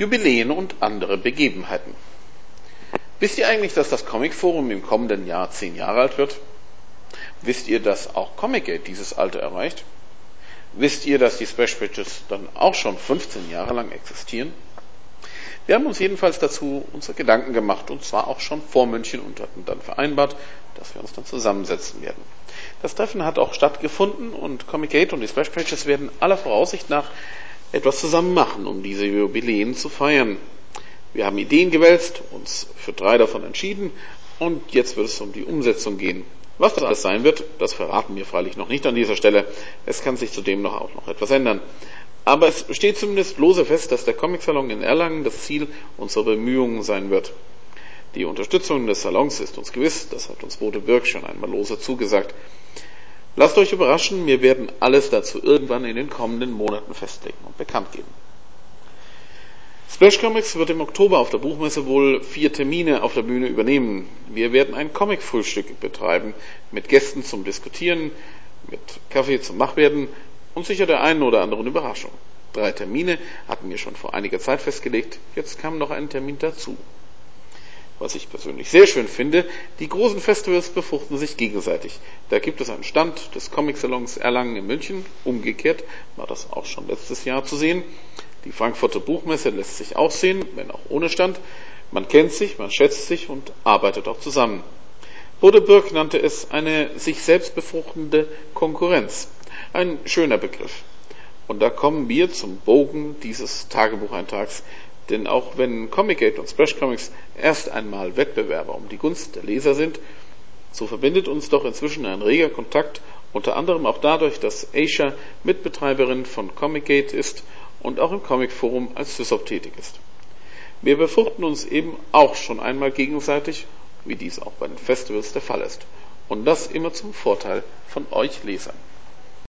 Jubiläen und andere Begebenheiten. Wisst ihr eigentlich, dass das Comic Forum im kommenden Jahr zehn Jahre alt wird? Wisst ihr, dass auch Comicgate dieses Alter erreicht? Wisst ihr, dass die Splash Pages dann auch schon 15 Jahre lang existieren? Wir haben uns jedenfalls dazu unsere Gedanken gemacht und zwar auch schon vor München und hatten dann vereinbart, dass wir uns dann zusammensetzen werden. Das Treffen hat auch stattgefunden und Comicgate und die Splash Pages werden aller Voraussicht nach etwas zusammen machen, um diese Jubiläen zu feiern. Wir haben Ideen gewälzt, uns für drei davon entschieden und jetzt wird es um die Umsetzung gehen. Was das alles sein wird, das verraten wir freilich noch nicht an dieser Stelle. Es kann sich zudem noch auch noch etwas ändern. Aber es steht zumindest lose fest, dass der Comic-Salon in Erlangen das Ziel unserer Bemühungen sein wird. Die Unterstützung des Salons ist uns gewiss, das hat uns Bode Birk schon einmal lose zugesagt. Lasst euch überraschen, wir werden alles dazu irgendwann in den kommenden Monaten festlegen und bekannt geben. Splash Comics wird im Oktober auf der Buchmesse wohl vier Termine auf der Bühne übernehmen. Wir werden ein Comic-Frühstück betreiben mit Gästen zum Diskutieren, mit Kaffee zum Machwerden und sicher der einen oder anderen Überraschung. Drei Termine hatten wir schon vor einiger Zeit festgelegt, jetzt kam noch ein Termin dazu was ich persönlich sehr schön finde, die großen Festivals befruchten sich gegenseitig. Da gibt es einen Stand des Comic-Salons Erlangen in München. Umgekehrt war das auch schon letztes Jahr zu sehen. Die Frankfurter Buchmesse lässt sich auch sehen, wenn auch ohne Stand. Man kennt sich, man schätzt sich und arbeitet auch zusammen. Bodebürg nannte es eine sich selbst befruchtende Konkurrenz. Ein schöner Begriff. Und da kommen wir zum Bogen dieses Tagebucheintrags denn auch wenn Comicgate und Splash Comics erst einmal Wettbewerber um die Gunst der Leser sind, so verbindet uns doch inzwischen ein reger Kontakt, unter anderem auch dadurch, dass Asia Mitbetreiberin von Comicgate ist und auch im Comic Forum als SysOp tätig ist. Wir befruchten uns eben auch schon einmal gegenseitig, wie dies auch bei den Festivals der Fall ist. Und das immer zum Vorteil von euch Lesern.